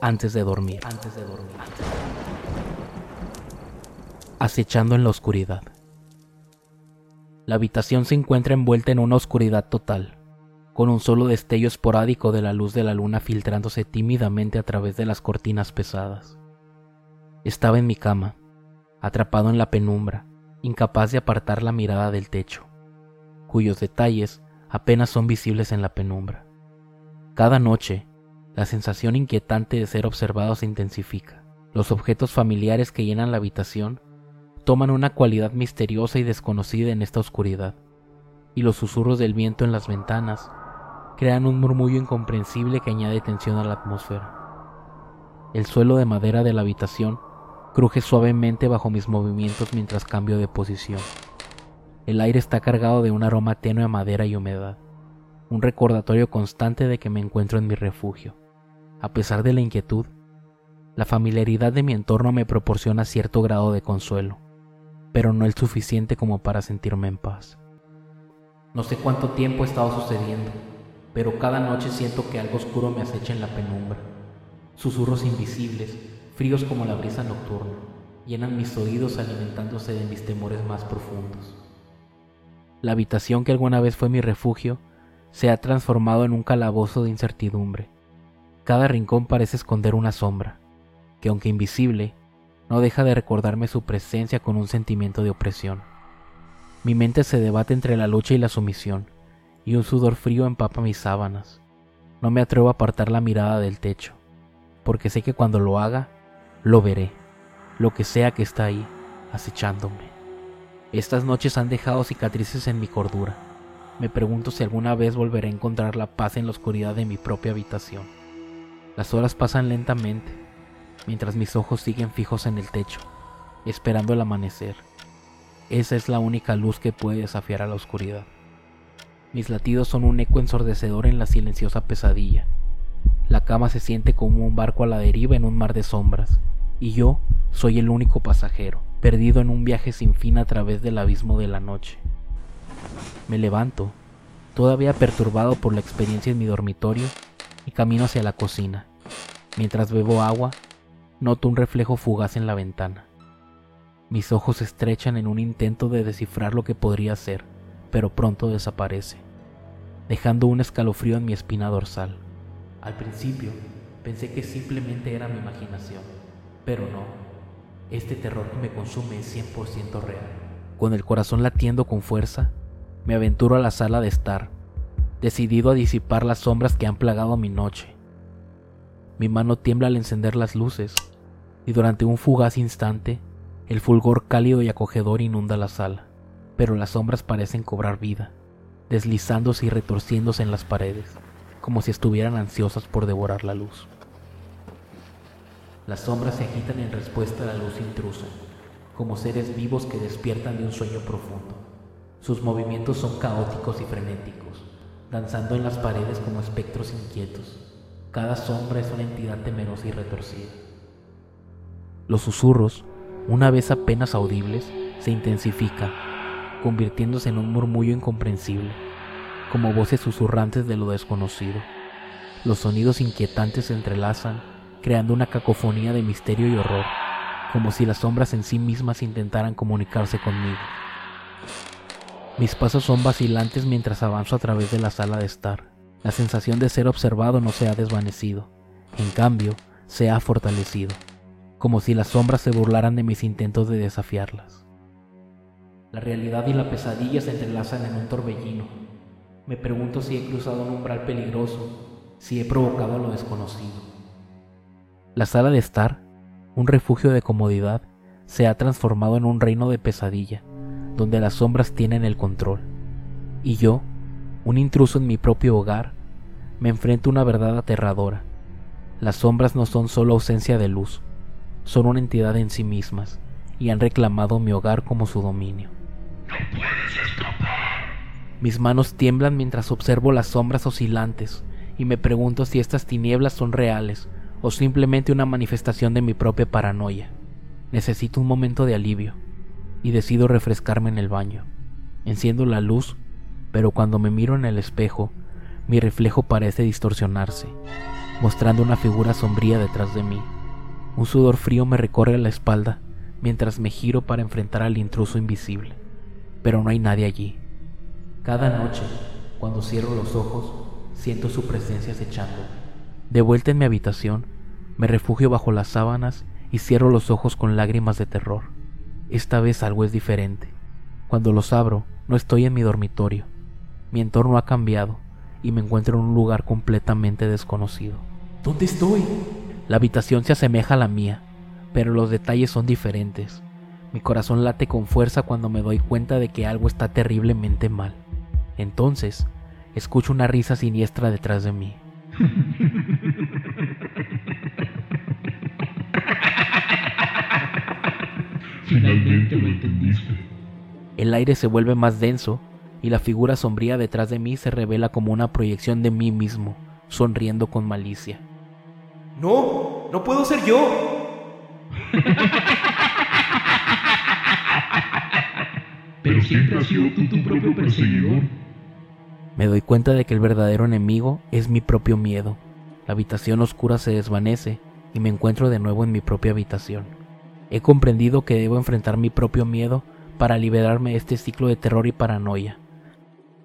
antes de dormir. Antes de dormir. Acechando en la oscuridad. La habitación se encuentra envuelta en una oscuridad total, con un solo destello esporádico de la luz de la luna filtrándose tímidamente a través de las cortinas pesadas. Estaba en mi cama, atrapado en la penumbra, incapaz de apartar la mirada del techo, cuyos detalles apenas son visibles en la penumbra. Cada noche, la sensación inquietante de ser observado se intensifica. Los objetos familiares que llenan la habitación toman una cualidad misteriosa y desconocida en esta oscuridad, y los susurros del viento en las ventanas crean un murmullo incomprensible que añade tensión a la atmósfera. El suelo de madera de la habitación cruje suavemente bajo mis movimientos mientras cambio de posición. El aire está cargado de un aroma tenue a madera y humedad, un recordatorio constante de que me encuentro en mi refugio. A pesar de la inquietud, la familiaridad de mi entorno me proporciona cierto grado de consuelo, pero no el suficiente como para sentirme en paz. No sé cuánto tiempo ha estado sucediendo, pero cada noche siento que algo oscuro me acecha en la penumbra. Susurros invisibles, fríos como la brisa nocturna, llenan mis oídos alimentándose de mis temores más profundos. La habitación que alguna vez fue mi refugio se ha transformado en un calabozo de incertidumbre cada rincón parece esconder una sombra, que aunque invisible, no deja de recordarme su presencia con un sentimiento de opresión. Mi mente se debate entre la lucha y la sumisión, y un sudor frío empapa mis sábanas. No me atrevo a apartar la mirada del techo, porque sé que cuando lo haga, lo veré, lo que sea que está ahí, acechándome. Estas noches han dejado cicatrices en mi cordura. Me pregunto si alguna vez volveré a encontrar la paz en la oscuridad de mi propia habitación. Las horas pasan lentamente, mientras mis ojos siguen fijos en el techo, esperando el amanecer. Esa es la única luz que puede desafiar a la oscuridad. Mis latidos son un eco ensordecedor en la silenciosa pesadilla. La cama se siente como un barco a la deriva en un mar de sombras, y yo soy el único pasajero, perdido en un viaje sin fin a través del abismo de la noche. Me levanto, todavía perturbado por la experiencia en mi dormitorio, y camino hacia la cocina. Mientras bebo agua, noto un reflejo fugaz en la ventana. Mis ojos se estrechan en un intento de descifrar lo que podría ser, pero pronto desaparece, dejando un escalofrío en mi espina dorsal. Al principio pensé que simplemente era mi imaginación, pero no. Este terror que me consume es 100% real. Con el corazón latiendo con fuerza, me aventuro a la sala de estar decidido a disipar las sombras que han plagado mi noche. Mi mano tiembla al encender las luces, y durante un fugaz instante, el fulgor cálido y acogedor inunda la sala, pero las sombras parecen cobrar vida, deslizándose y retorciéndose en las paredes, como si estuvieran ansiosas por devorar la luz. Las sombras se agitan en respuesta a la luz intrusa, como seres vivos que despiertan de un sueño profundo. Sus movimientos son caóticos y frenéticos, danzando en las paredes como espectros inquietos. Cada sombra es una entidad temerosa y retorcida. Los susurros, una vez apenas audibles, se intensifican, convirtiéndose en un murmullo incomprensible, como voces susurrantes de lo desconocido. Los sonidos inquietantes se entrelazan, creando una cacofonía de misterio y horror, como si las sombras en sí mismas intentaran comunicarse conmigo. Mis pasos son vacilantes mientras avanzo a través de la sala de estar. La sensación de ser observado no se ha desvanecido, en cambio, se ha fortalecido. como si las sombras se burlaran de mis intentos de desafiarlas. La realidad y la pesadilla se entrelazan en un torbellino. Me pregunto si he cruzado un umbral peligroso, si he provocado lo desconocido. La sala de estar, un refugio de comodidad, se ha transformado en un reino de pesadilla, donde las sombras tienen el control. Y yo, un intruso en mi propio hogar, me enfrento a una verdad aterradora. Las sombras no son solo ausencia de luz, son una entidad en sí mismas y han reclamado mi hogar como su dominio. No puedes escapar. Mis manos tiemblan mientras observo las sombras oscilantes y me pregunto si estas tinieblas son reales o simplemente una manifestación de mi propia paranoia. Necesito un momento de alivio y decido refrescarme en el baño. Enciendo la luz, pero cuando me miro en el espejo, mi reflejo parece distorsionarse, mostrando una figura sombría detrás de mí. Un sudor frío me recorre la espalda mientras me giro para enfrentar al intruso invisible, pero no hay nadie allí. Cada noche, cuando cierro los ojos, siento su presencia acechando. De vuelta en mi habitación, me refugio bajo las sábanas y cierro los ojos con lágrimas de terror. Esta vez algo es diferente. Cuando los abro, no estoy en mi dormitorio. Mi entorno ha cambiado y me encuentro en un lugar completamente desconocido. ¿Dónde estoy? La habitación se asemeja a la mía, pero los detalles son diferentes. Mi corazón late con fuerza cuando me doy cuenta de que algo está terriblemente mal. Entonces, escucho una risa siniestra detrás de mí. Finalmente lo entendiste. El aire se vuelve más denso y la figura sombría detrás de mí se revela como una proyección de mí mismo, sonriendo con malicia. No, no puedo ser yo. Pero siempre has sido tú tu propio perseguidor. Me doy cuenta de que el verdadero enemigo es mi propio miedo. La habitación oscura se desvanece y me encuentro de nuevo en mi propia habitación. He comprendido que debo enfrentar mi propio miedo para liberarme de este ciclo de terror y paranoia.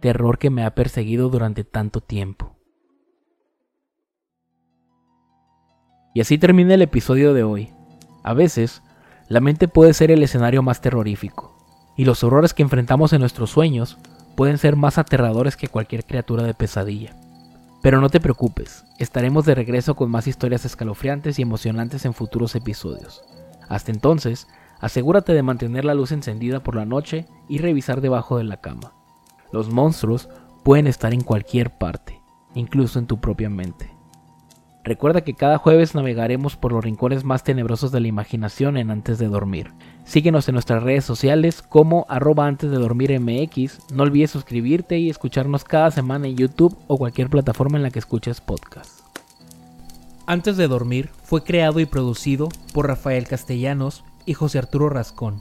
Terror que me ha perseguido durante tanto tiempo. Y así termina el episodio de hoy. A veces, la mente puede ser el escenario más terrorífico, y los horrores que enfrentamos en nuestros sueños pueden ser más aterradores que cualquier criatura de pesadilla. Pero no te preocupes, estaremos de regreso con más historias escalofriantes y emocionantes en futuros episodios. Hasta entonces, asegúrate de mantener la luz encendida por la noche y revisar debajo de la cama. Los monstruos pueden estar en cualquier parte, incluso en tu propia mente. Recuerda que cada jueves navegaremos por los rincones más tenebrosos de la imaginación en Antes de Dormir. Síguenos en nuestras redes sociales como arroba antes de dormir MX. No olvides suscribirte y escucharnos cada semana en YouTube o cualquier plataforma en la que escuches podcast. Antes de Dormir fue creado y producido por Rafael Castellanos y José Arturo Rascón.